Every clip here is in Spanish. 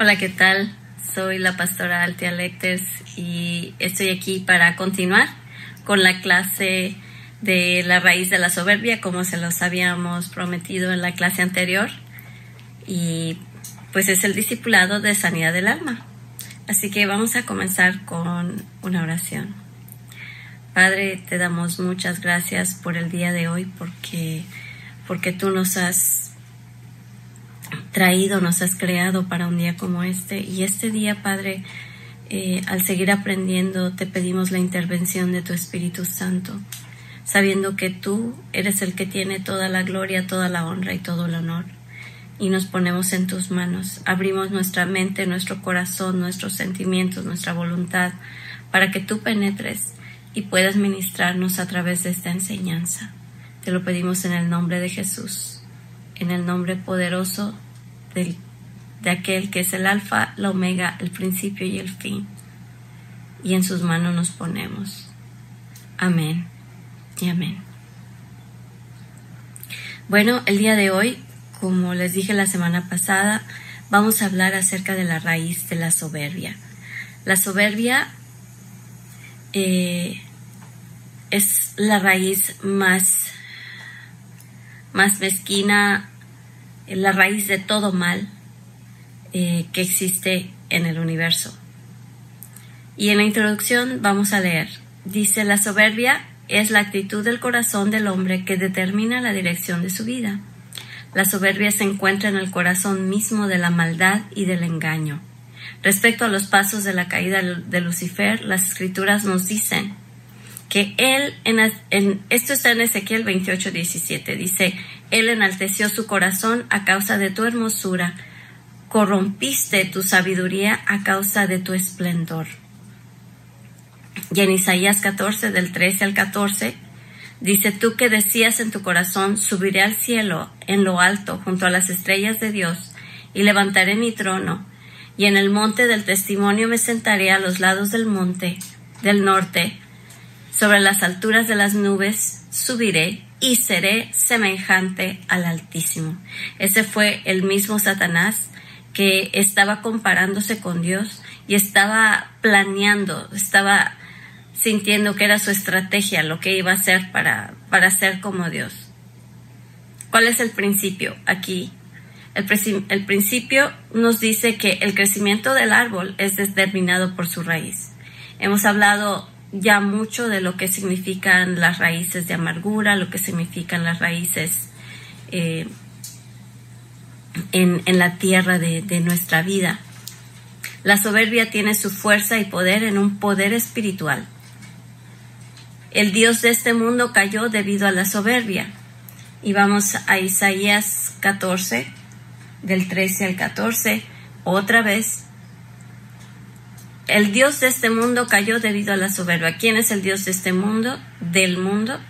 Hola, ¿qué tal? Soy la pastora Altia Lecters y estoy aquí para continuar con la clase de la raíz de la soberbia, como se los habíamos prometido en la clase anterior. Y pues es el discipulado de sanidad del alma. Así que vamos a comenzar con una oración. Padre, te damos muchas gracias por el día de hoy porque porque tú nos has traído, nos has creado para un día como este. Y este día, Padre, eh, al seguir aprendiendo, te pedimos la intervención de tu Espíritu Santo, sabiendo que tú eres el que tiene toda la gloria, toda la honra y todo el honor. Y nos ponemos en tus manos, abrimos nuestra mente, nuestro corazón, nuestros sentimientos, nuestra voluntad, para que tú penetres y puedas ministrarnos a través de esta enseñanza. Te lo pedimos en el nombre de Jesús, en el nombre poderoso de aquel que es el alfa, la omega, el principio y el fin. Y en sus manos nos ponemos. Amén y amén. Bueno, el día de hoy, como les dije la semana pasada, vamos a hablar acerca de la raíz de la soberbia. La soberbia eh, es la raíz más más mezquina, la raíz de todo mal eh, que existe en el universo. Y en la introducción vamos a leer, dice, la soberbia es la actitud del corazón del hombre que determina la dirección de su vida. La soberbia se encuentra en el corazón mismo de la maldad y del engaño. Respecto a los pasos de la caída de Lucifer, las escrituras nos dicen que él, en, esto está en Ezequiel 28, 17, dice, él enalteció su corazón a causa de tu hermosura, corrompiste tu sabiduría a causa de tu esplendor. Y en Isaías 14, del 13 al 14, dice, tú que decías en tu corazón, subiré al cielo, en lo alto, junto a las estrellas de Dios, y levantaré mi trono, y en el monte del testimonio me sentaré a los lados del monte, del norte, sobre las alturas de las nubes subiré y seré semejante al Altísimo. Ese fue el mismo Satanás que estaba comparándose con Dios y estaba planeando, estaba sintiendo que era su estrategia, lo que iba a hacer para, para ser como Dios. ¿Cuál es el principio aquí? El, el principio nos dice que el crecimiento del árbol es determinado por su raíz. Hemos hablado ya mucho de lo que significan las raíces de amargura, lo que significan las raíces eh, en, la tierra de, de nuestra vida. La soberbia tiene su fuerza y poder en un poder espiritual. El Dios de este mundo cayó debido a la soberbia. Y vamos a Isaías 14, del 13 al 14, otra vez el Dios de este mundo cayó debido a la soberbia. ¿Quién es el Dios de este mundo? Del mundo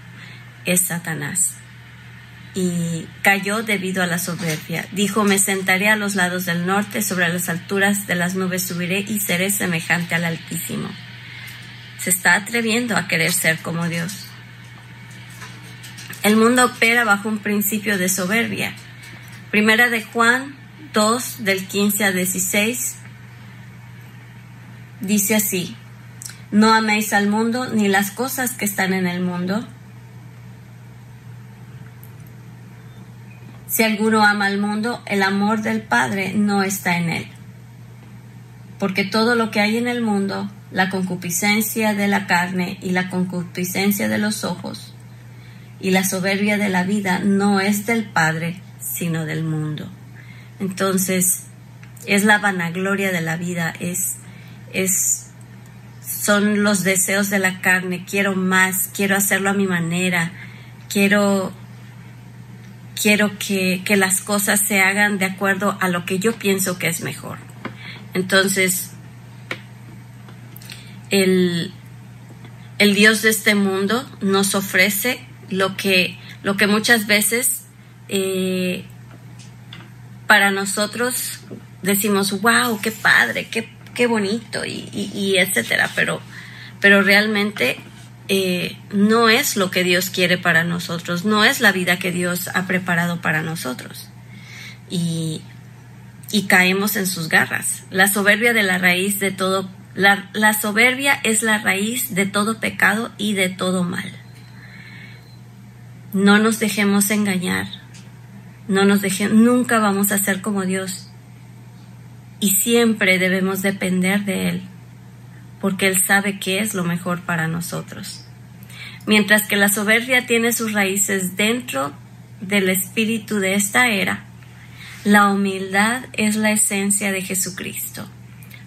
es Satanás. Y cayó debido a la soberbia. Dijo, me sentaré a los lados del norte, sobre las alturas de las nubes subiré y seré semejante al Altísimo. Se está atreviendo a querer ser como Dios. El mundo opera bajo un principio de soberbia. Primera de Juan 2, del 15 al 16 Dice así, no améis al mundo ni las cosas que están en el mundo. Si alguno ama al mundo, el amor del Padre no está en él. Porque todo lo que hay en el mundo, la concupiscencia de la carne y la concupiscencia de los ojos y la soberbia de la vida no es del Padre, sino del mundo. Entonces, es la vanagloria de la vida, es es, son los deseos de la carne, quiero más, quiero hacerlo a mi manera, quiero, quiero que, que las cosas se hagan de acuerdo a lo que yo pienso que es mejor. Entonces, el, el Dios de este mundo nos ofrece lo que, lo que muchas veces eh, para nosotros decimos, wow, qué padre, qué qué bonito y, etcétera, pero, pero realmente eh, no es lo que Dios quiere para nosotros, no es la vida que Dios ha preparado para nosotros. Y, y caemos en sus garras. La soberbia de la raíz de todo, la, la soberbia es la raíz de todo pecado y de todo mal. No nos dejemos engañar. No nos dejemos, nunca vamos a ser como Dios. Y siempre debemos depender de Él, porque Él sabe qué es lo mejor para nosotros. Mientras que la soberbia tiene sus raíces dentro del espíritu de esta era, la humildad es la esencia de Jesucristo.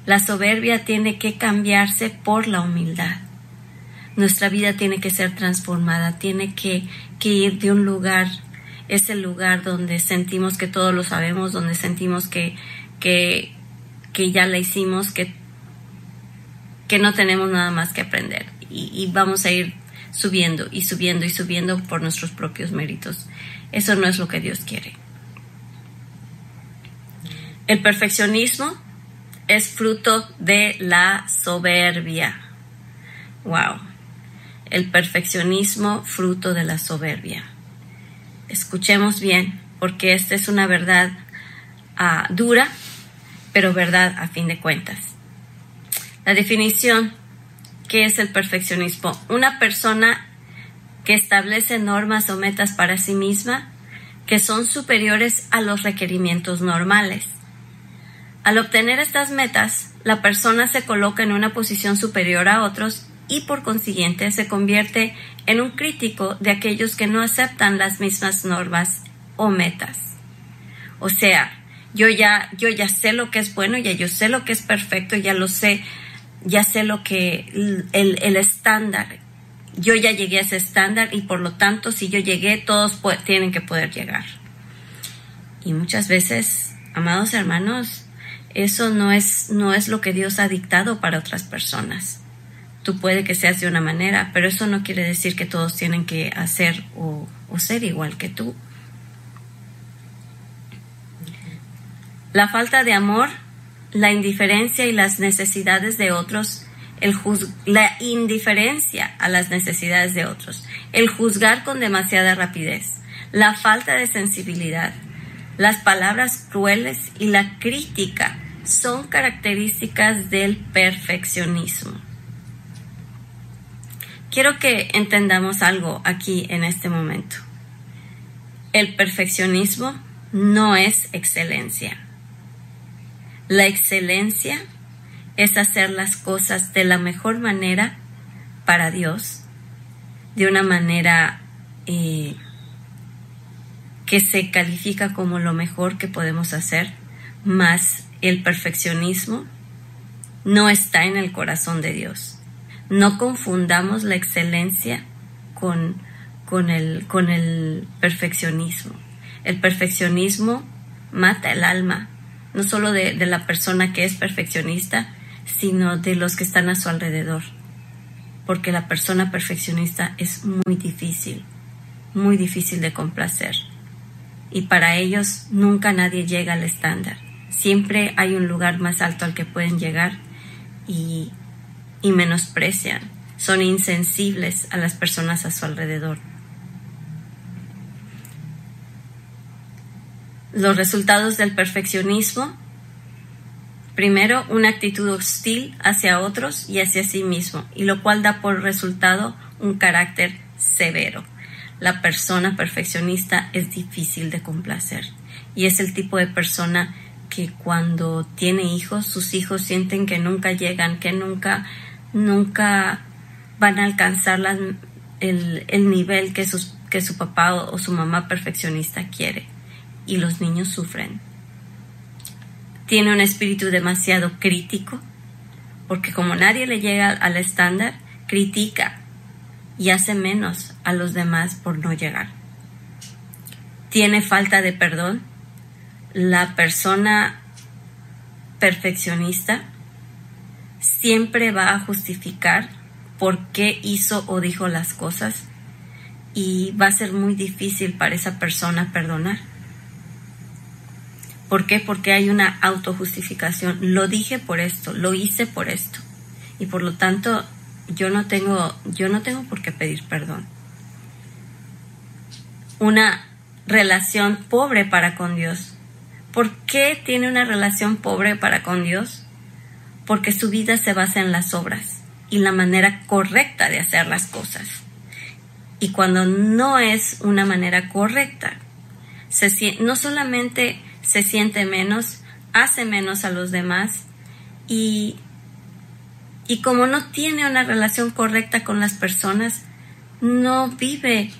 La soberbia tiene que cambiarse por la humildad. Nuestra vida tiene que ser transformada, tiene que, ir de un lugar, ese lugar donde sentimos que todo lo sabemos, donde sentimos que, que, que ya la hicimos, que, que no tenemos nada más que aprender. Y, vamos a ir subiendo y subiendo y subiendo por nuestros propios méritos. Eso no es lo que Dios quiere. El perfeccionismo es fruto de la soberbia. Wow. El perfeccionismo fruto de la soberbia. Escuchemos bien, porque esta es una verdad ah, dura, pero verdad a fin de cuentas. La definición, ¿qué es el perfeccionismo? Una persona que establece normas o metas para sí misma que son superiores a los requerimientos normales. Al obtener estas metas, la persona se coloca en una posición superior a otros y por consiguiente se convierte en un crítico de aquellos que no aceptan las mismas normas o metas. O sea, yo ya, yo ya sé lo que es bueno, ya yo sé lo que es perfecto, ya lo sé, ya sé lo que el, el estándar yo ya llegué a ese estándar y por lo tanto si yo llegué, todos tienen que poder llegar. Y muchas veces, amados hermanos, eso no es, no es lo que Dios ha dictado para otras personas. Tú puede que seas de una manera, pero eso no quiere decir que todos tienen que hacer o, o ser igual que tú. La falta de amor, la indiferencia y las necesidades de otros la indiferencia a las necesidades de otros, el juzgar con demasiada rapidez, la falta de sensibilidad, las palabras crueles y la crítica son características del perfeccionismo. Quiero que entendamos algo aquí en este momento. El perfeccionismo no es excelencia. La excelencia es hacer las cosas de la mejor manera para Dios, de una manera eh, que se califica como lo mejor que podemos hacer, más el perfeccionismo no está en el corazón de Dios. No confundamos la excelencia con, con, el, con el perfeccionismo. El perfeccionismo mata el alma, no solo de la persona que es perfeccionista, sino de los que están a su alrededor. Porque la persona perfeccionista es muy difícil, muy difícil de complacer. Y para ellos nunca nadie llega al estándar. Siempre hay un lugar más alto al que pueden llegar y, y menosprecian. Son insensibles a las personas a su alrededor. Los resultados del perfeccionismo Primero, una actitud hostil hacia otros y hacia sí mismo, y lo cual da por resultado un carácter severo. La persona perfeccionista es difícil de complacer y es el tipo de persona que cuando tiene hijos, sus hijos sienten que nunca llegan, que nunca, nunca van a alcanzar el, el, nivel que, sus, que su papá o su mamá perfeccionista quiere. Y los niños sufren tiene un espíritu demasiado crítico, porque como nadie le llega al estándar, critica y hace menos a los demás por no llegar. Tiene falta de perdón. La persona perfeccionista siempre va a justificar por qué hizo o dijo las cosas y va a ser muy difícil para esa persona perdonar. ¿Por qué? Porque hay una autojustificación. Lo dije por esto, lo hice por esto. Y por lo tanto, yo no tengo, yo no tengo por qué pedir perdón. Una relación pobre para con Dios, ¿Por qué tiene una relación pobre para con Dios? Porque su vida se basa en las obras y la manera correcta de hacer las cosas. Y cuando no es una manera correcta, se, no solamente se siente menos, hace menos a los demás y, y como no tiene una relación correcta con las personas, no vive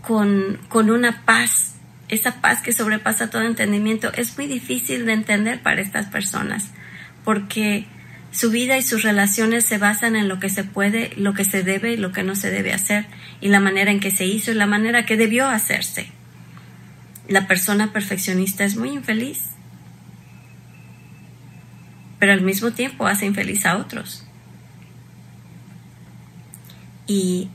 con, con una paz, esa paz que sobrepasa todo entendimiento. Es muy difícil de entender para estas personas porque su vida y sus relaciones se basan en lo que se puede, lo que se debe y lo que no se debe hacer, y la manera en que se hizo y la manera que debió hacerse. La persona perfeccionista es muy infeliz, pero al mismo tiempo hace infeliz a otros. Y,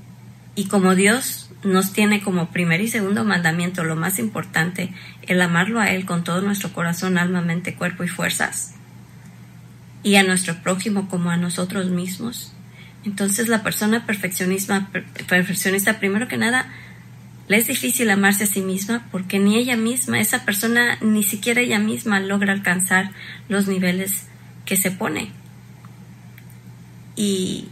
y como Dios nos tiene como primer y segundo mandamiento lo más importante, el amarlo a Él con todo nuestro corazón, alma, mente, cuerpo y fuerzas, y a nuestro prójimo como a nosotros mismos. Entonces la persona perfeccionista, perfeccionista primero que nada, le es difícil amarse a sí misma porque ni ella misma, esa persona, ni siquiera ella misma logra alcanzar los niveles que se pone. Y,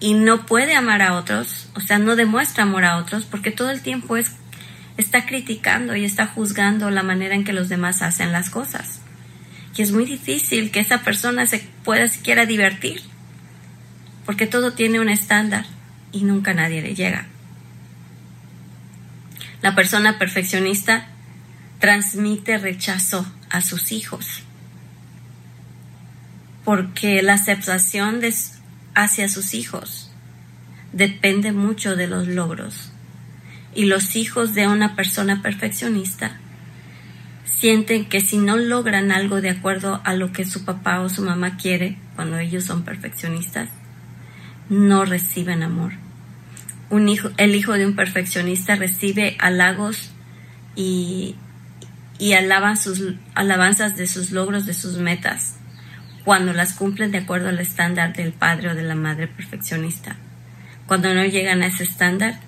y no puede amar a otros, o sea, no demuestra amor a otros porque todo el tiempo es, está criticando y está juzgando la manera en que los demás hacen las cosas y es muy difícil que esa persona se pueda siquiera divertir, porque todo tiene un estándar y nunca nadie le llega. La persona perfeccionista transmite rechazo a sus hijos, porque la aceptación hacia sus hijos depende mucho de los logros. Y los hijos de una persona perfeccionista sienten que si no logran algo de acuerdo a lo que su papá o su mamá quiere, cuando ellos son perfeccionistas, no reciben amor. Un hijo, el hijo de un perfeccionista recibe halagos y, y sus alabanzas de sus logros, de sus metas, cuando las cumplen de acuerdo al estándar del padre o de la madre perfeccionista. Cuando no llegan a ese estándar,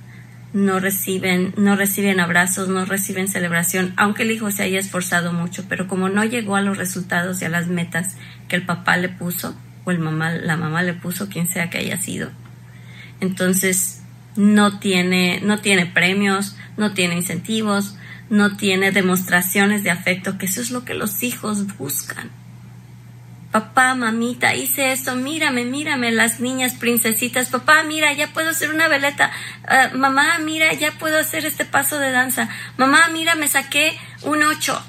no reciben, no reciben abrazos, no reciben celebración, aunque el hijo se haya esforzado mucho, pero como no llegó a los resultados y a las metas que el papá le puso, o el mamá, la mamá le puso, quien sea que haya sido, entonces no tiene, no tiene premios, no tiene incentivos, no tiene demostraciones de afecto, que eso es lo que los hijos buscan papá, mamita, hice esto, mírame, mírame, las niñas princesitas, papá, mira, ya puedo hacer una veleta, ah, mamá, mira, ya puedo hacer este paso de danza, mamá, mira, me saqué un 8,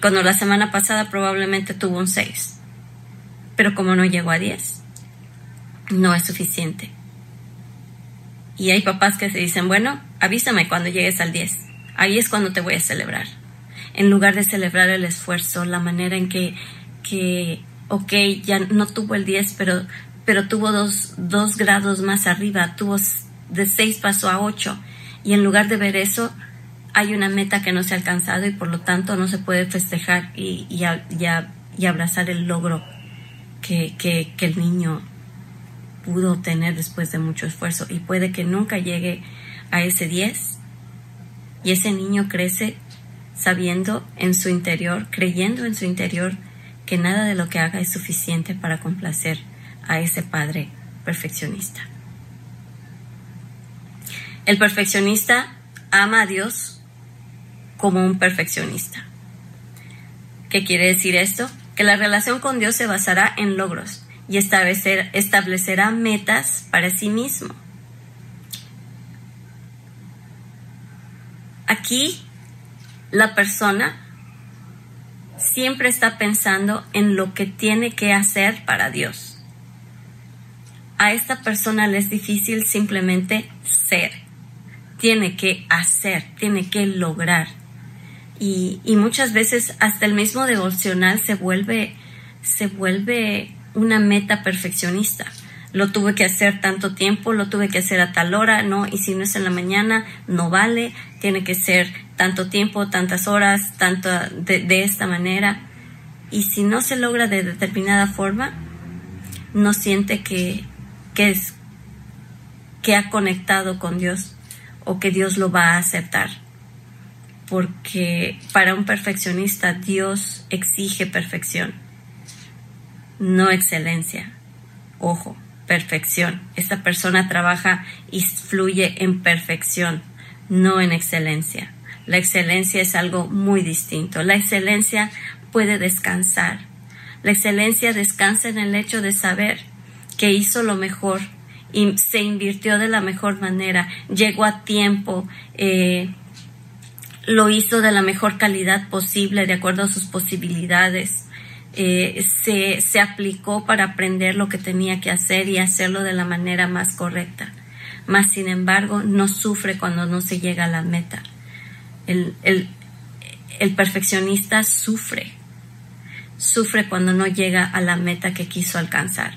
cuando la semana pasada probablemente tuvo un 6, pero como no llegó a 10, no es suficiente. Y hay papás que se dicen, bueno, avísame cuando llegues al 10, ahí es cuando te voy a celebrar. En lugar de celebrar el esfuerzo, la manera en que que, ok, ya no tuvo el 10, pero, pero tuvo dos, dos grados más arriba, tuvo de 6 pasó a 8. Y en lugar de ver eso, hay una meta que no se ha alcanzado y por lo tanto no se puede festejar y, y, abrazar el logro que, que el niño pudo tener después de mucho esfuerzo y puede que nunca llegue a ese 10 y ese niño crece sabiendo en su interior, creyendo en su interior que nada de lo que haga es suficiente para complacer a ese padre perfeccionista. El perfeccionista ama a Dios como un perfeccionista. ¿Qué quiere decir esto? Que la relación con Dios se basará en logros y establecer, establecerá metas para sí mismo. Aquí la persona siempre está pensando en lo que tiene que hacer para Dios. A esta persona le es difícil simplemente ser. Tiene que hacer, tiene que lograr. Y, muchas veces hasta el mismo devocional se vuelve, se vuelve una meta perfeccionista. Lo tuve que hacer tanto tiempo, lo tuve que hacer a tal hora, no, y si no es en la mañana, no vale, tiene que ser tanto tiempo, tantas horas, tanto de, esta manera. Y si no se logra de determinada forma, no siente que, que, es, que ha conectado con Dios o que Dios lo va a aceptar. porque para un perfeccionista Dios exige perfección, no excelencia. Ojo, perfección. Esta persona trabaja y fluye en perfección, no en excelencia. La excelencia es algo muy distinto. La excelencia puede descansar. La excelencia descansa en el hecho de saber que hizo lo mejor y se invirtió de la mejor manera, llegó a tiempo, eh, lo hizo de la mejor calidad posible, de acuerdo a sus posibilidades. Eh, se, se aplicó para aprender lo que tenía que hacer y hacerlo de la manera más correcta. Mas, sin embargo, no sufre cuando no se llega a la meta. El, el, el perfeccionista sufre, sufre cuando no llega a la meta que quiso alcanzar.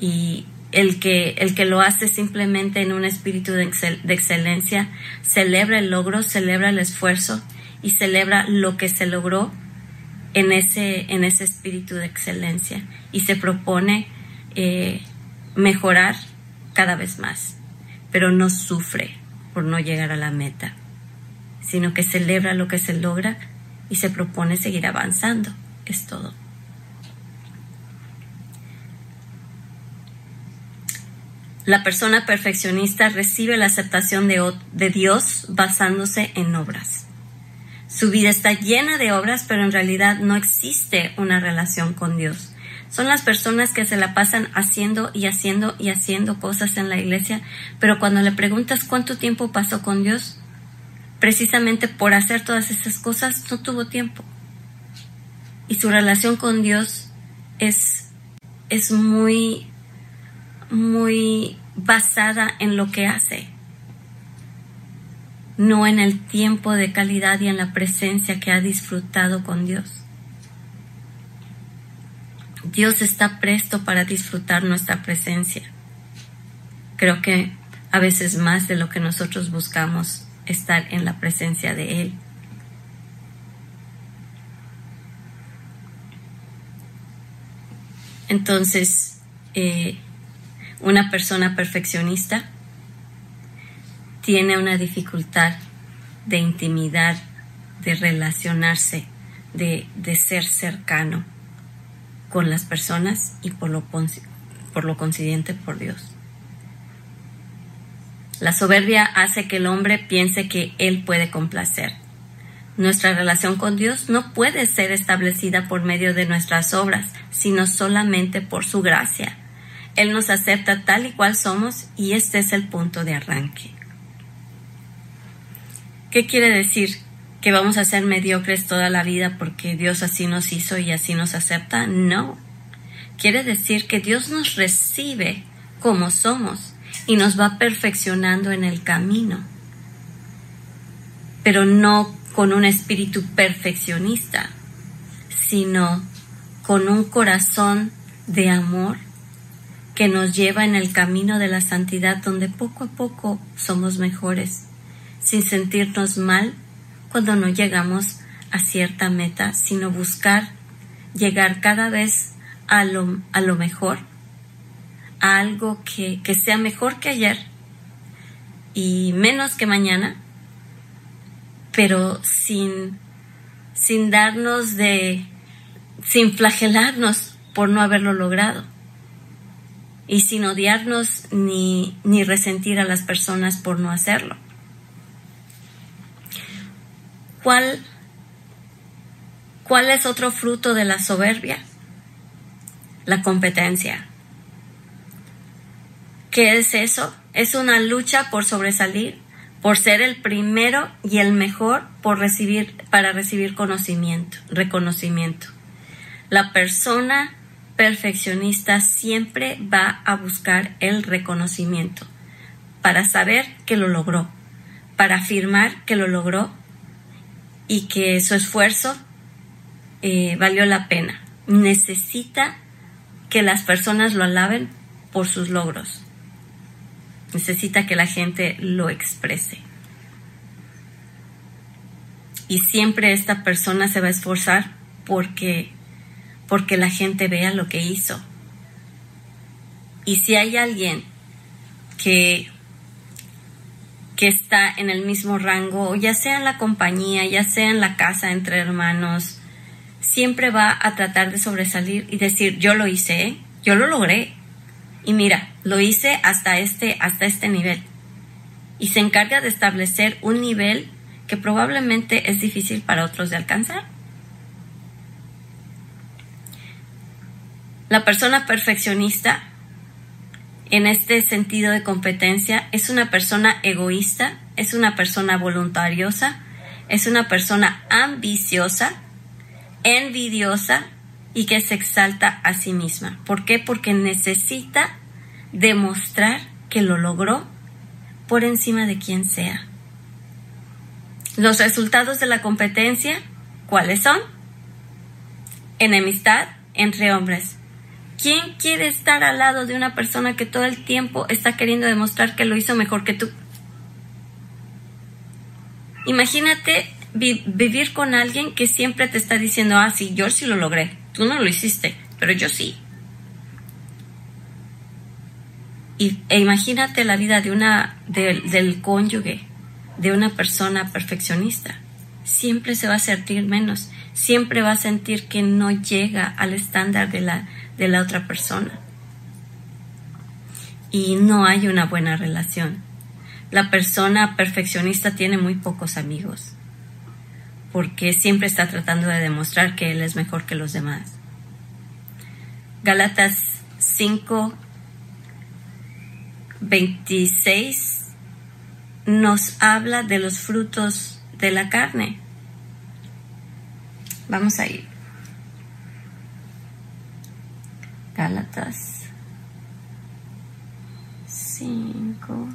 Y el que, el que lo hace simplemente en un espíritu de, de, excelencia, celebra el logro, celebra el esfuerzo y celebra lo que se logró en ese, en ese espíritu de excelencia y se propone eh, mejorar cada vez más, pero no sufre por no llegar a la meta, sino que celebra lo que se logra y se propone seguir avanzando. Es todo. La persona perfeccionista recibe la aceptación de, de, Dios basándose en obras. Su vida está llena de obras, pero en realidad no existe una relación con Dios. Son las personas que se la pasan haciendo y haciendo y haciendo cosas en la iglesia, pero cuando le preguntas cuánto tiempo pasó con Dios, precisamente por hacer todas esas cosas no tuvo tiempo. Y su relación con Dios es, es muy muy basada en lo que hace, no en el tiempo de calidad y en la presencia que ha disfrutado con Dios. Dios está presto para disfrutar nuestra presencia. Creo que a veces más de lo que nosotros buscamos estar en la presencia de Él. Entonces, eh, una persona perfeccionista tiene una dificultad de intimidad, de relacionarse, de, ser cercano con las personas y por lo, por lo consiguiente por Dios. La soberbia hace que el hombre piense que él puede complacer. Nuestra relación con Dios no puede ser establecida por medio de nuestras obras, sino solamente por su gracia él nos acepta tal y cual somos y este es el punto de arranque. ¿Qué quiere decir? ¿Que vamos a ser mediocres toda la vida porque Dios así nos hizo y así nos acepta? No. Quiere decir que Dios nos recibe como somos y nos va perfeccionando en el camino, pero no con un espíritu perfeccionista, sino con un corazón de amor que nos lleva en el camino de la santidad donde poco a poco somos mejores, sin sentirnos mal cuando no llegamos a cierta meta, sino buscar llegar cada vez a lo, a lo mejor, a algo que, que sea mejor que ayer y menos que mañana, pero sin, sin darnos de, sin flagelarnos por no haberlo logrado y sin odiarnos ni, ni resentir a las personas por no hacerlo. ¿Cuál, ¿Cuál es otro fruto de la soberbia? La competencia. ¿Qué es eso? Es una lucha por sobresalir, por ser el primero y el mejor por recibir, para recibir conocimiento, reconocimiento. La persona perfeccionista siempre va a buscar el reconocimiento para saber que lo logró, para afirmar que lo logró y que su esfuerzo eh, valió la pena. Necesita que las personas lo alaben por sus logros. Necesita que la gente lo exprese. Y siempre esta persona se va a esforzar porque porque la gente vea lo que hizo. Y si hay alguien que, que está en el mismo rango, ya sea en la compañía, ya sea en la casa entre hermanos, siempre va a tratar de sobresalir y decir, yo lo hice, ¿eh? yo lo logré. Y mira, lo hice hasta este, hasta este nivel. Y se encarga de establecer un nivel que probablemente es difícil para otros de alcanzar. La persona perfeccionista, en este sentido de competencia, es una persona egoísta, es una persona voluntariosa, es una persona ambiciosa, envidiosa y que se exalta a sí misma. ¿Por qué? Porque necesita demostrar que lo logró por encima de quien sea. Los resultados de la competencia, ¿cuáles son? Enemistad entre hombres. ¿Quién quiere estar al lado de una persona que todo el tiempo está queriendo demostrar que lo hizo mejor que tú? Imagínate vivir con alguien que siempre te está diciendo, ah, sí, yo sí lo logré, tú no lo hiciste, pero yo sí. Y, e imagínate la vida de una, del cónyuge, de una persona perfeccionista. Siempre se va a sentir menos, siempre va a sentir que no llega al estándar de la, de la otra persona. Y no hay una buena relación. La persona perfeccionista tiene muy pocos amigos, porque siempre está tratando de demostrar que él es mejor que los demás. Galatas 5, 26 nos habla de los frutos de la carne. Vamos a ir. Gálatas 5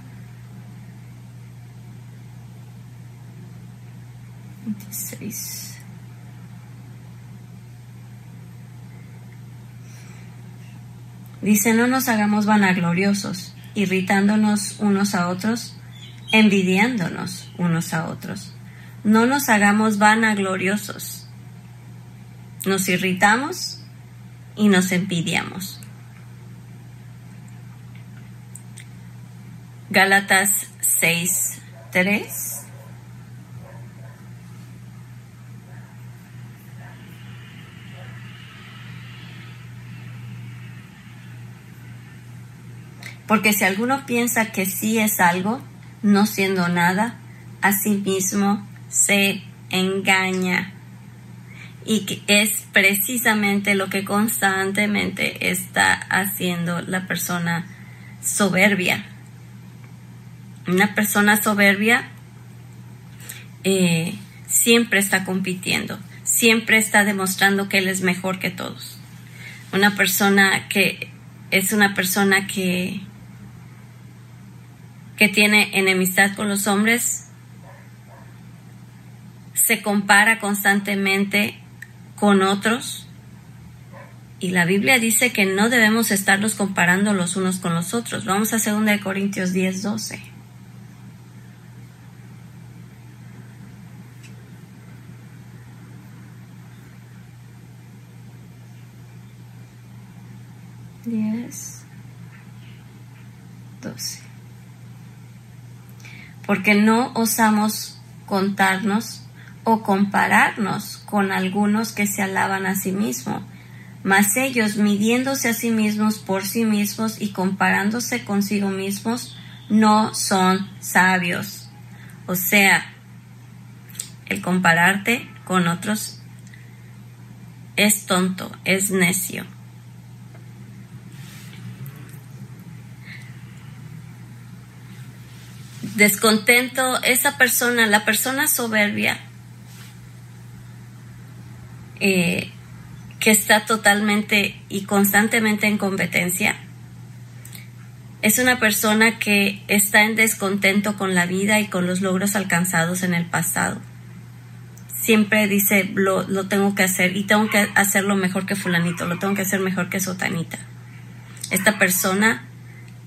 26 Dice, no nos hagamos vanagloriosos, irritándonos unos a otros, envidiándonos unos a otros. No nos hagamos vanagloriosos. Nos irritamos y nos envidiamos. Gálatas 6, 3. Porque si alguno piensa que sí es algo, no siendo nada, a sí mismo se engaña. Y que es precisamente lo que constantemente está haciendo la persona soberbia. Una persona soberbia eh, siempre está compitiendo, siempre está demostrando que él es mejor que todos. Una persona que es una persona que que tiene enemistad con los hombres, se compara constantemente con otros. Y la Biblia dice que no debemos estarlos comparando los unos con los otros. Vamos a 2 Corintios 10, 12. Diez, doce porque no osamos contarnos o compararnos con algunos que se alaban a sí mismos, mas ellos midiéndose a sí mismos por sí mismos y comparándose consigo mismos, no son sabios. O sea, el compararte con otros es tonto, es necio. descontento, esa persona, la persona soberbia, eh, que está totalmente y constantemente en competencia, es una persona que está en descontento con la vida y con los logros alcanzados en el pasado. Siempre dice, lo, lo tengo que hacer y tengo que hacerlo mejor que fulanito, lo tengo que hacer mejor que sotanita. Esta persona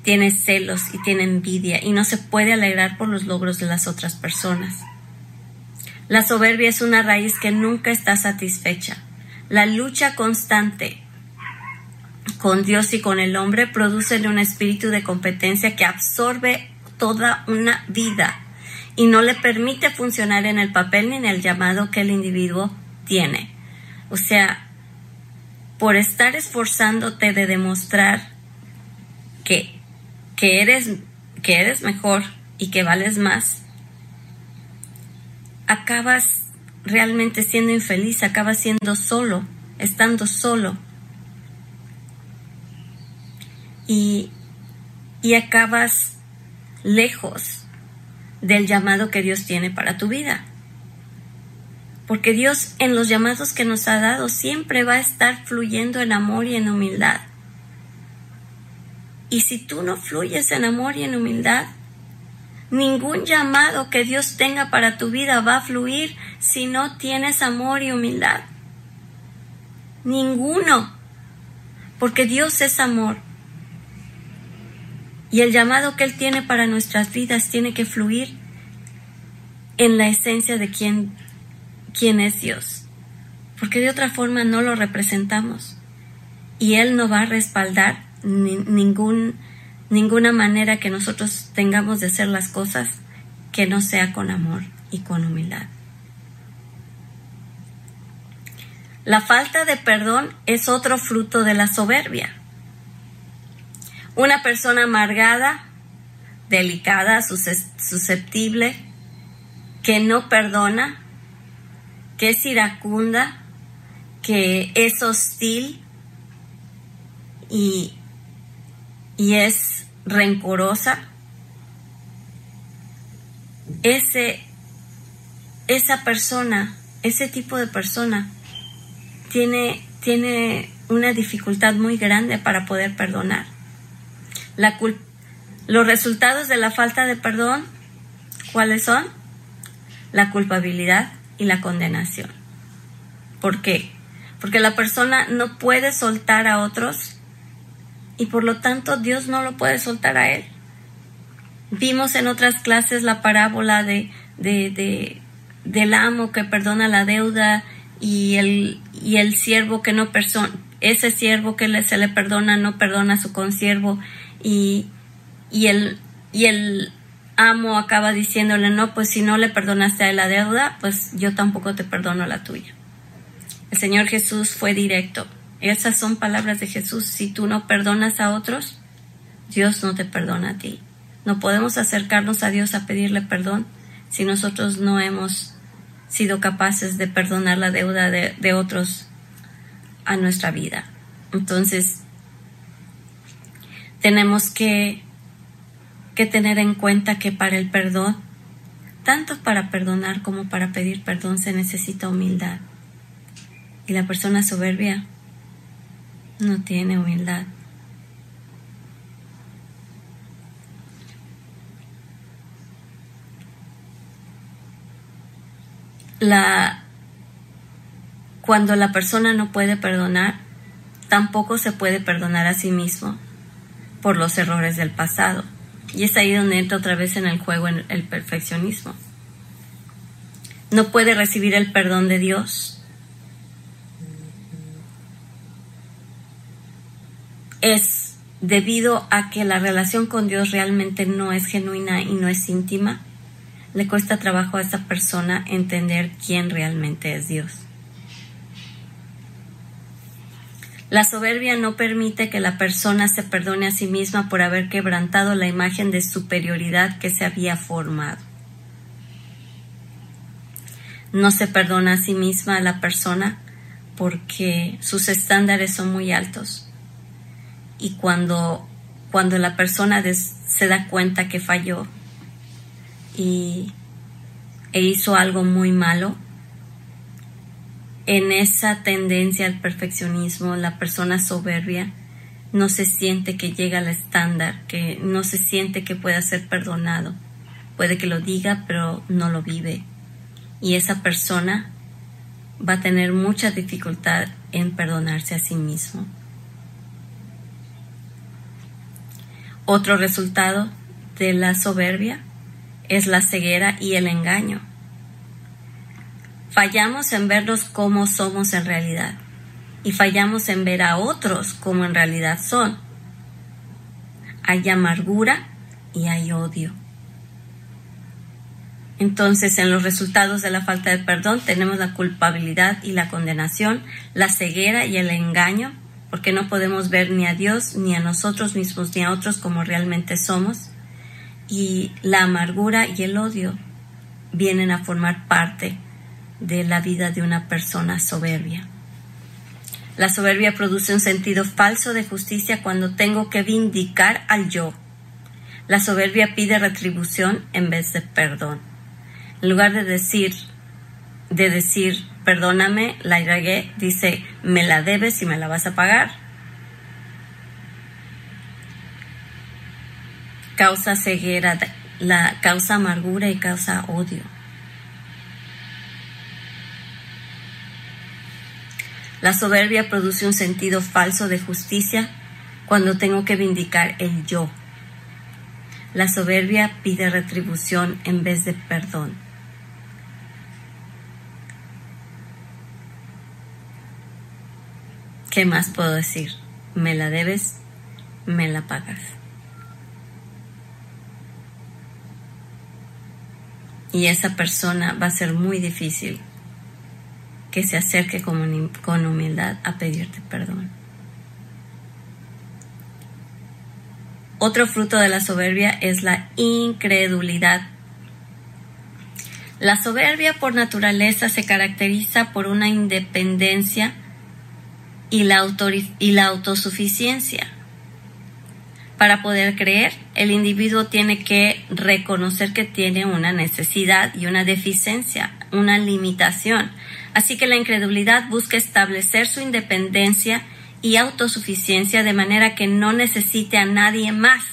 tiene celos y tiene envidia y no se puede alegrar por los logros de las otras personas. La soberbia es una raíz que nunca está satisfecha. La lucha constante con Dios y con el hombre produce un espíritu de competencia que absorbe toda una vida y no le permite funcionar en el papel ni en el llamado que el individuo tiene. O sea, por estar esforzándote de demostrar que, que, eres, que eres mejor y que vales más, acabas realmente siendo infeliz, acabas siendo solo, estando solo. Y, y acabas lejos del llamado que Dios tiene para tu vida. Porque Dios en los llamados que nos ha dado siempre va a estar fluyendo en amor y en humildad. Y si tú no fluyes en amor y en humildad, ningún llamado que Dios tenga para tu vida va a fluir si no tienes amor y humildad. Ninguno. Porque Dios es amor. Y el llamado que Él tiene para nuestras vidas tiene que fluir en la esencia de quién, quién es Dios. Porque de otra forma no lo representamos. Y Él no va a respaldar ningún, ninguna manera que nosotros tengamos de hacer las cosas que no sea con amor y con humildad. La falta de perdón es otro fruto de la soberbia. Una persona amargada, delicada, susceptible, que no perdona, que es iracunda, que es hostil y, y es rencorosa, ese, esa persona, ese tipo de persona, tiene, tiene una dificultad muy grande para poder perdonar. La los resultados de la falta de perdón, ¿cuáles son? La culpabilidad y la condenación. ¿Por qué? Porque la persona no puede soltar a otros y por lo tanto Dios no lo puede soltar a él. Vimos en otras clases la parábola de, de, del amo que perdona la deuda y el, y el siervo que no persona, ese siervo que le, se le perdona no perdona a su consiervo y, y, el, y el amo acaba diciéndole, no, pues si no le perdonaste a la deuda, pues yo tampoco te perdono la tuya. El Señor Jesús fue directo. Esas son palabras de Jesús. Si tú no perdonas a otros, Dios no te perdona a ti. No podemos acercarnos a Dios a pedirle perdón si nosotros no hemos sido capaces de perdonar la deuda de, otros a nuestra vida. Entonces, tenemos que, que tener en cuenta que para el perdón, tanto para perdonar como para pedir perdón, se necesita humildad. Y la persona soberbia no tiene humildad. La, cuando la persona no puede perdonar, tampoco se puede perdonar a sí mismo por los errores del pasado. Y es ahí donde entra otra vez en el juego el perfeccionismo. No puede recibir el perdón de Dios. Es debido a que la relación con Dios realmente no es genuina y no es íntima. Le cuesta trabajo a esa persona entender quién realmente es Dios. La soberbia no permite que la persona se perdone a sí misma por haber quebrantado la imagen de superioridad que se había formado. No se perdona a sí misma a la persona porque sus estándares son muy altos. Y cuando, cuando la persona se da cuenta que falló y, e hizo algo muy malo, en esa tendencia al perfeccionismo, la persona soberbia no se siente que llega al estándar, que no se siente que pueda ser perdonado. Puede que lo diga, pero no lo vive. Y esa persona va a tener mucha dificultad en perdonarse a sí mismo. Otro resultado de la soberbia es la ceguera y el engaño. Fallamos en vernos como somos en realidad y fallamos en ver a otros como en realidad son. Hay amargura y hay odio. Entonces, en los resultados de la falta de perdón tenemos la culpabilidad y la condenación, la ceguera y el engaño, porque no podemos ver ni a Dios, ni a nosotros mismos, ni a otros como realmente somos. Y la amargura y el odio vienen a formar parte de la vida de una persona soberbia. La soberbia produce un sentido falso de justicia cuando tengo que vindicar al yo. La soberbia pide retribución en vez de perdón. En lugar de decir, de decir, perdóname, la regué, dice, me la debes y me la vas a pagar. Causa ceguera, la causa amargura y causa odio. La soberbia produce un sentido falso de justicia cuando tengo que vindicar el yo. La soberbia pide retribución en vez de perdón. ¿Qué más puedo decir? Me la debes, me la pagas. Y esa persona va a ser muy difícil que se acerque con, humildad a pedirte perdón. Otro fruto de la soberbia es la incredulidad. La soberbia por naturaleza se caracteriza por una independencia y la, y la autosuficiencia. Para poder creer, el individuo tiene que reconocer que tiene una necesidad y una deficiencia, una limitación. Así que la incredulidad busca establecer su independencia y autosuficiencia de manera que no necesite a nadie más.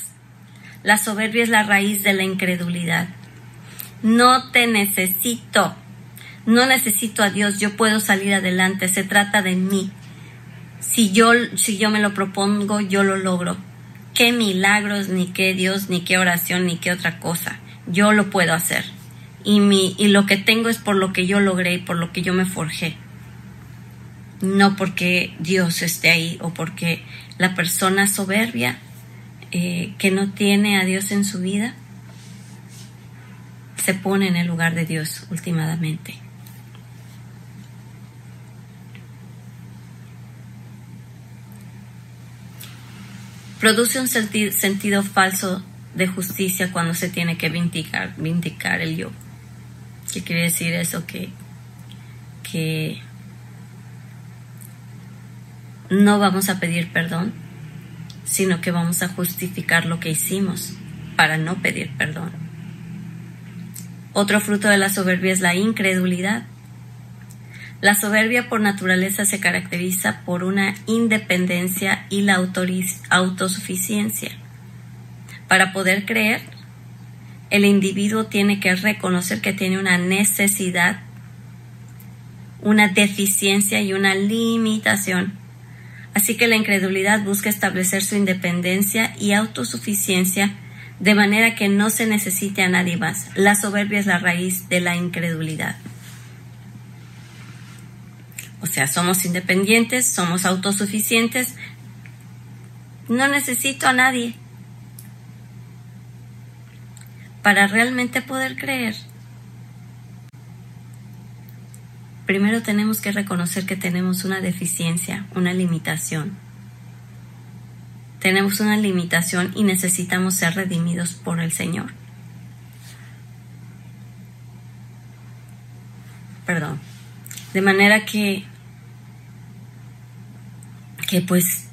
La soberbia es la raíz de la incredulidad. No te necesito. No necesito a Dios. Yo puedo salir adelante. Se trata de mí si yo, si yo me lo propongo, yo lo logro. Qué milagros, ni qué Dios, ni qué oración, ni qué otra cosa. Yo lo puedo hacer. Y, mi, y lo que tengo es por lo que yo logré y por lo que yo me forjé. No porque Dios esté ahí o porque la persona soberbia eh, que no tiene a Dios en su vida se pone en el lugar de Dios últimamente. Produce un sentido falso de justicia cuando se tiene que vindicar, el yo. ¿Qué quiere decir eso? Que, que no vamos a pedir perdón, sino que vamos a justificar lo que hicimos para no pedir perdón. Otro fruto de la soberbia es la incredulidad. La soberbia por naturaleza se caracteriza por una independencia y la autosuficiencia. Para poder creer, el individuo tiene que reconocer que tiene una necesidad, una deficiencia y una limitación. Así que la incredulidad busca establecer su independencia y autosuficiencia de manera que no se necesite a nadie más. La soberbia es la raíz de la incredulidad. O sea, somos independientes, somos autosuficientes. No necesito a nadie para realmente poder creer. Primero tenemos que reconocer que tenemos una deficiencia, una limitación. Tenemos una limitación y necesitamos ser redimidos por el Señor. Perdón. De manera que que pues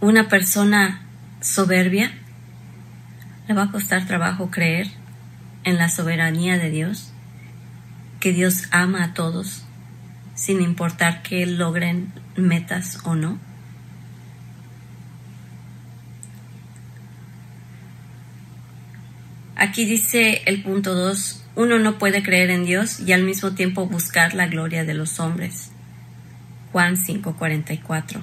una persona soberbia le va a costar trabajo creer en la soberanía de Dios, que Dios ama a todos, sin importar que logren metas o no. Aquí dice el punto 2, uno no puede creer en Dios y al mismo tiempo buscar la gloria de los hombres. Juan 5:44.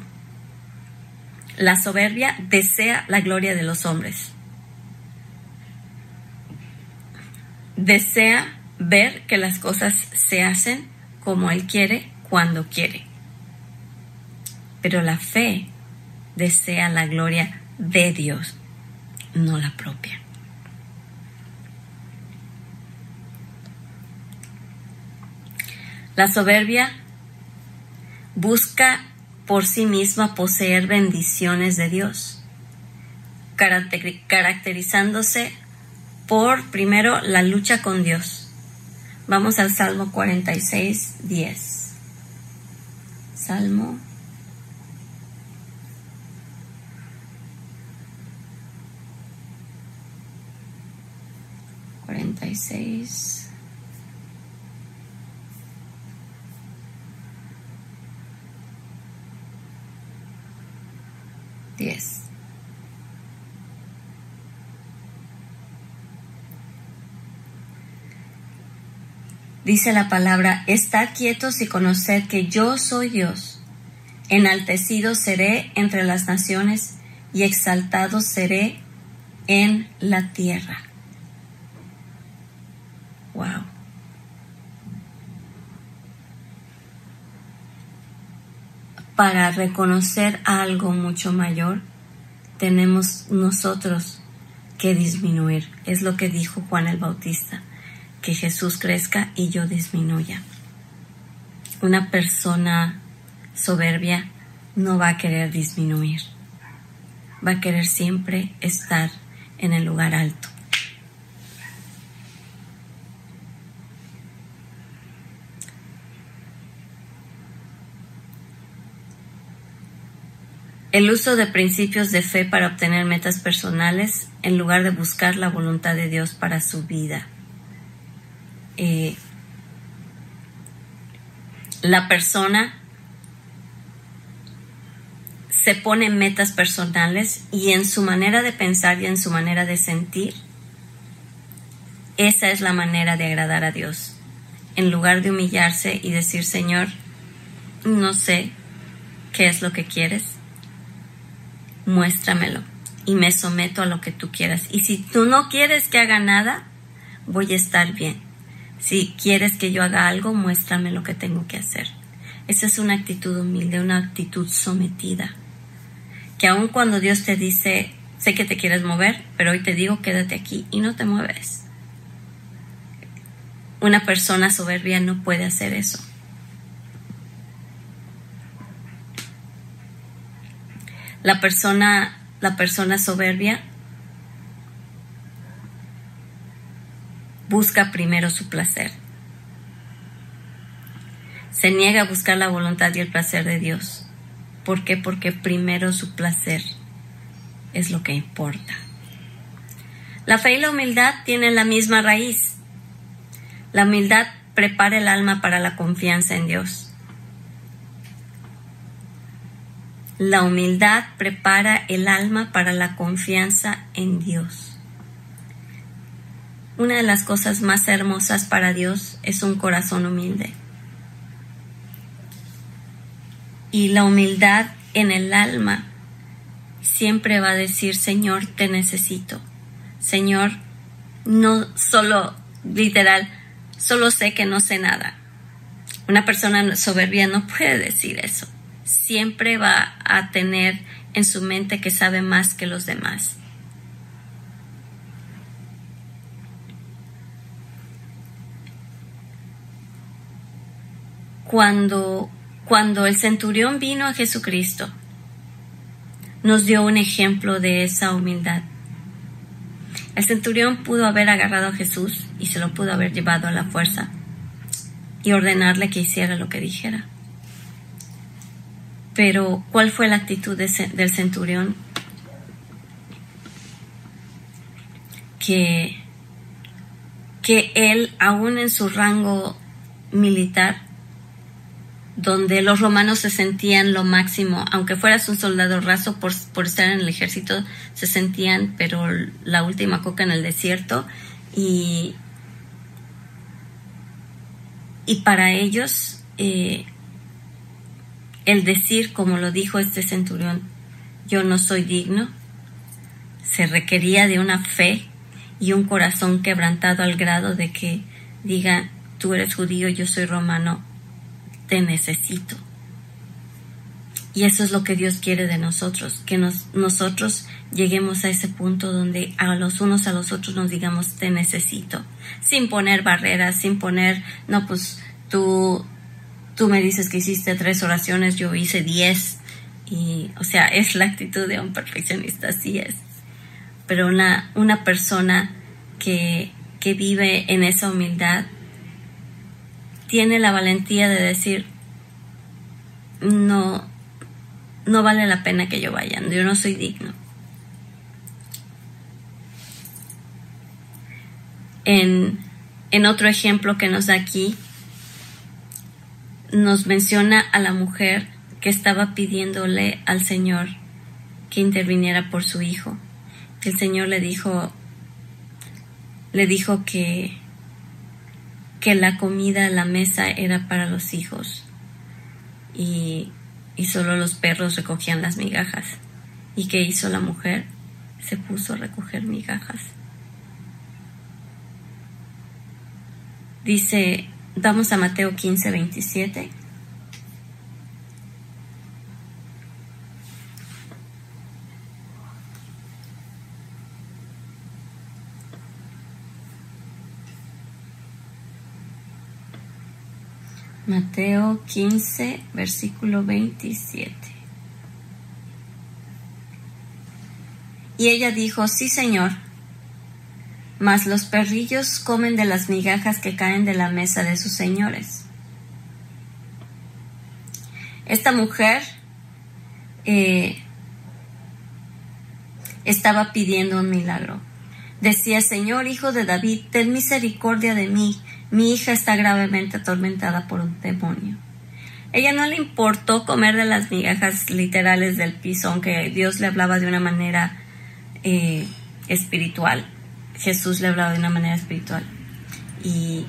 La soberbia desea la gloria de los hombres. Desea ver que las cosas se hacen como Él quiere, cuando quiere. Pero la fe desea la gloria de Dios, no la propia. La soberbia busca por sí misma poseer bendiciones de Dios, caracterizándose por, primero, la lucha con Dios. Vamos al Salmo 46, 10. Salmo 46. Dice la palabra, estad quietos y conoced que yo soy Dios. Enaltecido seré entre las naciones y exaltado seré en la tierra. Wow. Para reconocer algo mucho mayor, tenemos nosotros que disminuir. Es lo que dijo Juan el Bautista, que Jesús crezca y yo disminuya. Una persona soberbia no va a querer disminuir, va a querer siempre estar en el lugar alto. El uso de principios de fe para obtener metas personales en lugar de buscar la voluntad de Dios para su vida. Eh, la persona se pone metas personales y en su manera de pensar y en su manera de sentir, esa es la manera de agradar a Dios. En lugar de humillarse y decir, Señor, no sé qué es lo que quieres, muéstramelo y me someto a lo que tú quieras. Y si tú no quieres que haga nada, voy a estar bien. Si quieres que yo haga algo, muéstrame lo que tengo que hacer. Esa es una actitud humilde, una actitud sometida. Que aun cuando Dios te dice, sé que te quieres mover, pero hoy te digo, quédate aquí y no te mueves. Una persona soberbia no puede hacer eso. La persona, la persona soberbia busca primero su placer. Se niega a buscar la voluntad y el placer de Dios. ¿Por qué? Porque primero su placer es lo que importa. La fe y la humildad tienen la misma raíz. La humildad prepara el alma para la confianza en Dios. La humildad prepara el alma para la confianza en Dios. Una de las cosas más hermosas para Dios es un corazón humilde. Y la humildad en el alma siempre va a decir, Señor, te necesito. Señor, no solo literal, solo sé que no sé nada. Una persona soberbia no puede decir eso siempre va a tener en su mente que sabe más que los demás. Cuando, cuando el centurión vino a Jesucristo, nos dio un ejemplo de esa humildad. El centurión pudo haber agarrado a Jesús y se lo pudo haber llevado a la fuerza y ordenarle que hiciera lo que dijera. Pero, ¿cuál fue la actitud del centurión? Que, que él, aún en su rango militar, donde los romanos se sentían lo máximo, aunque fueras un soldado raso por, por, estar en el ejército, se sentían, pero la última coca en el desierto, y, y para ellos eh, el decir, como lo dijo este centurión, yo no soy digno, se requería de una fe y un corazón quebrantado al grado de que digan, tú eres judío, yo soy romano, te necesito. Y eso es lo que Dios quiere de nosotros, que nosotros lleguemos a ese punto donde a los unos a los otros nos digamos te necesito, sin poner barreras, sin poner, no, pues tú tú me dices que hiciste tres oraciones, yo hice diez. Y, o sea, es la actitud de un perfeccionista, así es. Pero una, una persona que, que vive en esa humildad tiene la valentía de decir, no, no vale la pena que yo vaya, yo no soy digno. En, en otro ejemplo que nos da aquí, nos menciona a la mujer que estaba pidiéndole al Señor que interviniera por su hijo. El Señor le dijo, le dijo que, que la comida, la mesa era para los hijos y, y solo los perros recogían las migajas. ¿Y qué hizo la mujer? Se puso a recoger migajas. Dice, vamos a Mateo 15, 27. Mateo 15, versículo 27. Y ella dijo, sí, Señor, mas los perrillos comen de las migajas que caen de la mesa de sus señores. Esta mujer eh, estaba pidiendo un milagro. Decía, Señor, hijo de David, ten misericordia de mí mi hija está gravemente atormentada por un demonio. Ella no le importó comer de las migajas literales del piso, aunque Dios le hablaba de una manera eh, espiritual. Jesús le hablaba de una manera espiritual. Y,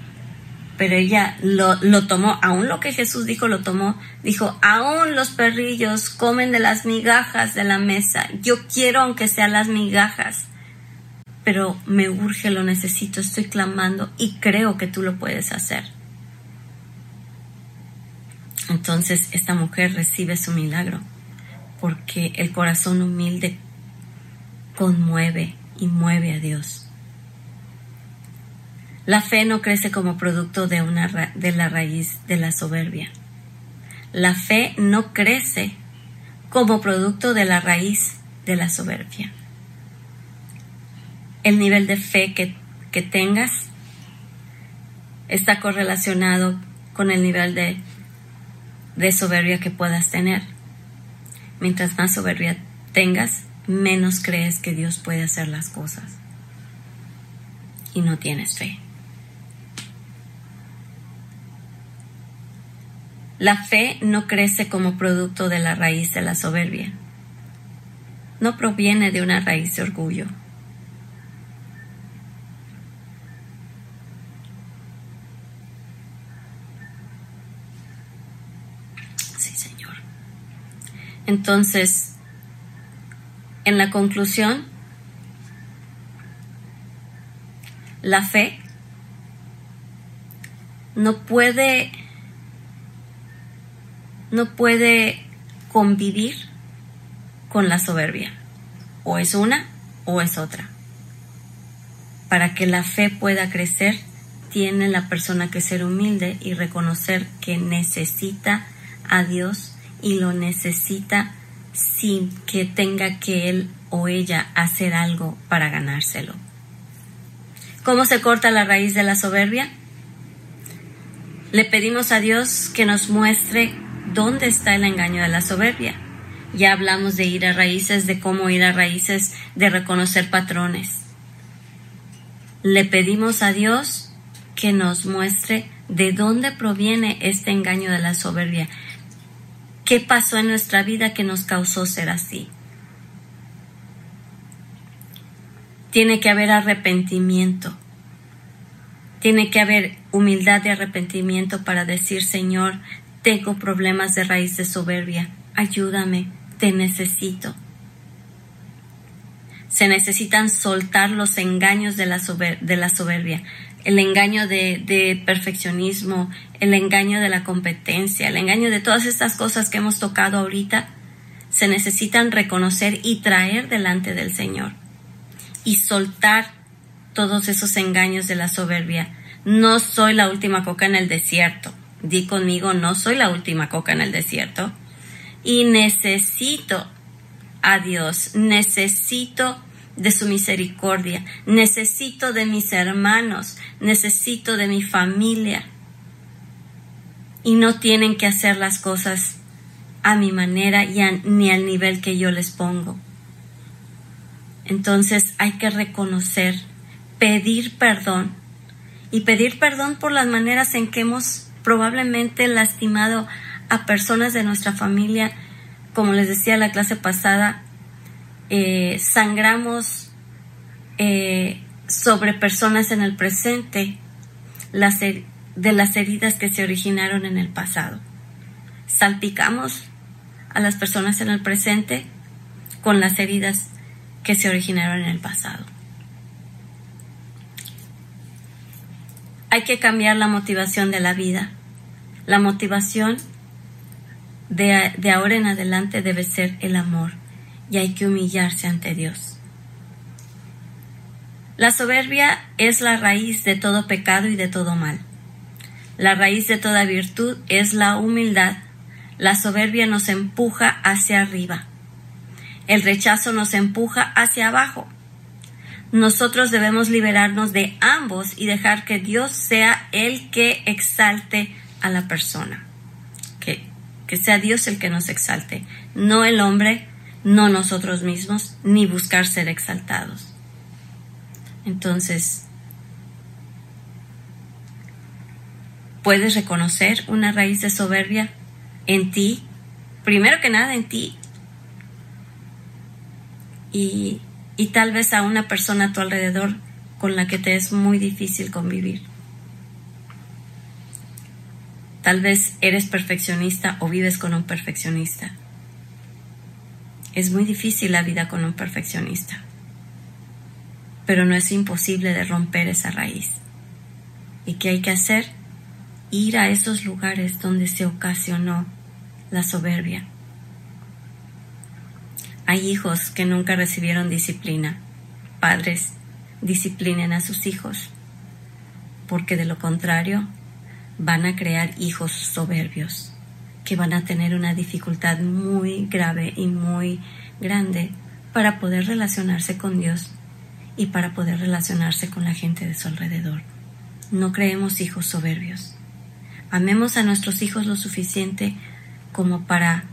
pero ella lo, lo tomó, aún lo que Jesús dijo lo tomó, dijo, aún los perrillos comen de las migajas de la mesa. Yo quiero aunque sean las migajas pero me urge, lo necesito, estoy clamando y creo que tú lo puedes hacer. Entonces esta mujer recibe su milagro porque el corazón humilde conmueve y mueve a Dios. La fe no crece como producto de, una, de la raíz de la soberbia. La fe no crece como producto de la raíz de la soberbia el nivel de fe que, tengas está correlacionado con el nivel de, de soberbia que puedas tener. Mientras más soberbia tengas, menos crees que Dios puede hacer las cosas. Y no tienes fe. La fe no crece como producto de la raíz de la soberbia. No proviene de una raíz de orgullo. Entonces, en la conclusión, la fe no puede no puede convivir con la soberbia. O es una o es otra. Para que la fe pueda crecer, tiene la persona que ser humilde y reconocer que necesita a Dios y lo necesita sin que tenga que él o ella hacer algo para ganárselo. ¿Cómo se corta la raíz de la soberbia? Le pedimos a Dios que nos muestre dónde está el engaño de la soberbia. Ya hablamos de ir a raíces, de cómo ir a raíces, de reconocer patrones. Le pedimos a Dios que nos muestre de dónde proviene este engaño de la soberbia, ¿Qué pasó en nuestra vida que nos causó ser así? Tiene que haber arrepentimiento. Tiene que haber humildad de arrepentimiento para decir, Señor, tengo problemas de raíz de soberbia. Ayúdame, te necesito. Se necesitan soltar los engaños de la, de soberbia el engaño de, perfeccionismo, el engaño de la competencia, el engaño de todas estas cosas que hemos tocado ahorita, se necesitan reconocer y traer delante del Señor y soltar todos esos engaños de la soberbia. No soy la última coca en el desierto. Di conmigo, no soy la última coca en el desierto. Y necesito a Dios, necesito de su misericordia, necesito de mis hermanos, necesito de mi familia. Y no tienen que hacer las cosas a mi manera y ni al nivel que yo les pongo. Entonces hay que reconocer, pedir perdón y pedir perdón por las maneras en que hemos probablemente lastimado a personas de nuestra familia. Como les decía la clase pasada, eh, sangramos eh, sobre personas en el presente de las heridas que se originaron en el pasado. Salpicamos a las personas en el presente con las heridas que se originaron en el pasado. Hay que cambiar la motivación de la vida. La motivación de, de, ahora en adelante debe ser el amor y hay que humillarse ante Dios. La soberbia es la raíz de todo pecado y de todo mal. La raíz de toda virtud es la humildad. La soberbia nos empuja hacia arriba. El rechazo nos empuja hacia abajo nosotros debemos liberarnos de ambos y dejar que Dios sea el que exalte a la persona. Que, que sea Dios el que nos exalte, no el hombre, no nosotros mismos, ni buscar ser exaltados. Entonces, puedes reconocer una raíz de soberbia en ti, primero que nada en ti, y y tal vez a una persona a tu alrededor con la que te es muy difícil convivir. Tal vez eres perfeccionista o vives con un perfeccionista. Es muy difícil la vida con un perfeccionista, pero no es imposible de romper esa raíz. ¿Y qué hay que hacer? Ir a esos lugares donde se ocasionó la soberbia, hay hijos que nunca recibieron disciplina. Padres, disciplinen a sus hijos, porque de lo contrario van a crear hijos soberbios, que van a tener una dificultad muy grave y muy grande para poder relacionarse con Dios y para poder relacionarse con la gente de su alrededor. No creemos hijos soberbios. Amemos a nuestros hijos lo suficiente como para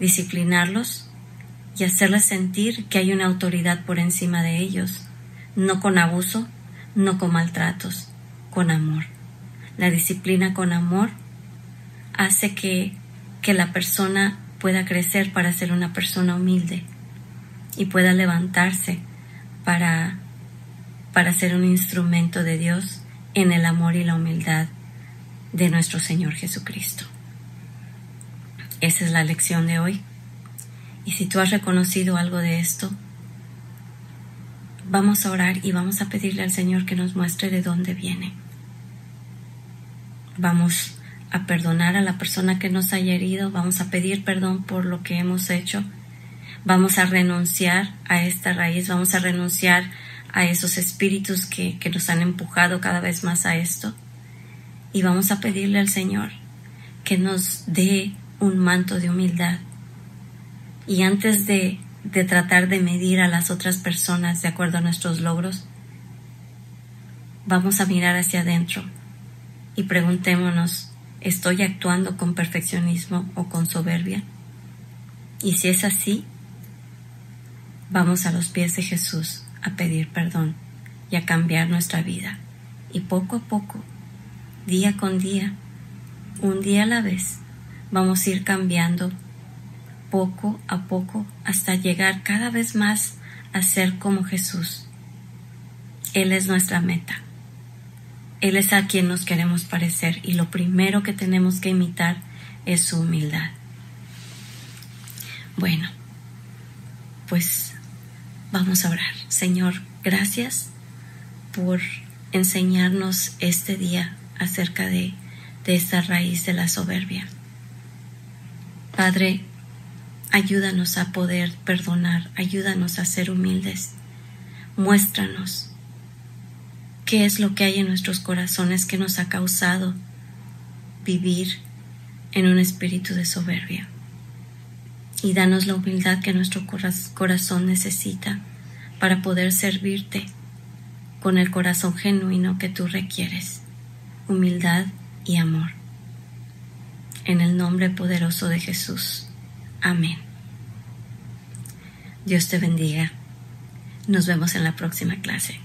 disciplinarlos y hacerles sentir que hay una autoridad por encima de ellos, no con abuso, no con maltratos, con amor. La disciplina con amor hace que, que la persona pueda crecer para ser una persona humilde y pueda levantarse para, para ser un instrumento de Dios en el amor y la humildad de nuestro Señor Jesucristo. Esa es la lección de hoy. Y si tú has reconocido algo de esto, vamos a orar y vamos a pedirle al Señor que nos muestre de dónde viene. Vamos a perdonar a la persona que nos haya herido, vamos a pedir perdón por lo que hemos hecho, vamos a renunciar a esta raíz, vamos a renunciar a esos espíritus que, que nos han empujado cada vez más a esto y vamos a pedirle al Señor que nos dé un manto de humildad y antes de, de tratar de medir a las otras personas de acuerdo a nuestros logros, vamos a mirar hacia adentro y preguntémonos, ¿estoy actuando con perfeccionismo o con soberbia? Y si es así, vamos a los pies de Jesús a pedir perdón y a cambiar nuestra vida. Y poco a poco, día con día, un día a la vez, vamos a ir cambiando poco a poco hasta llegar cada vez más a ser como Jesús. Él es nuestra meta. Él es a quien nos queremos parecer y lo primero que tenemos que imitar es su humildad. Bueno, pues vamos a orar. Señor, gracias por enseñarnos este día acerca de, de esta raíz de la soberbia. Padre, Ayúdanos a poder perdonar, ayúdanos a ser humildes. Muéstranos qué es lo que hay en nuestros corazones que nos ha causado vivir en un espíritu de soberbia. Y danos la humildad que nuestro corazón necesita para poder servirte con el corazón genuino que tú requieres, humildad y amor. En el nombre poderoso de Jesús. Amén. Dios te bendiga. Nos vemos en la próxima clase.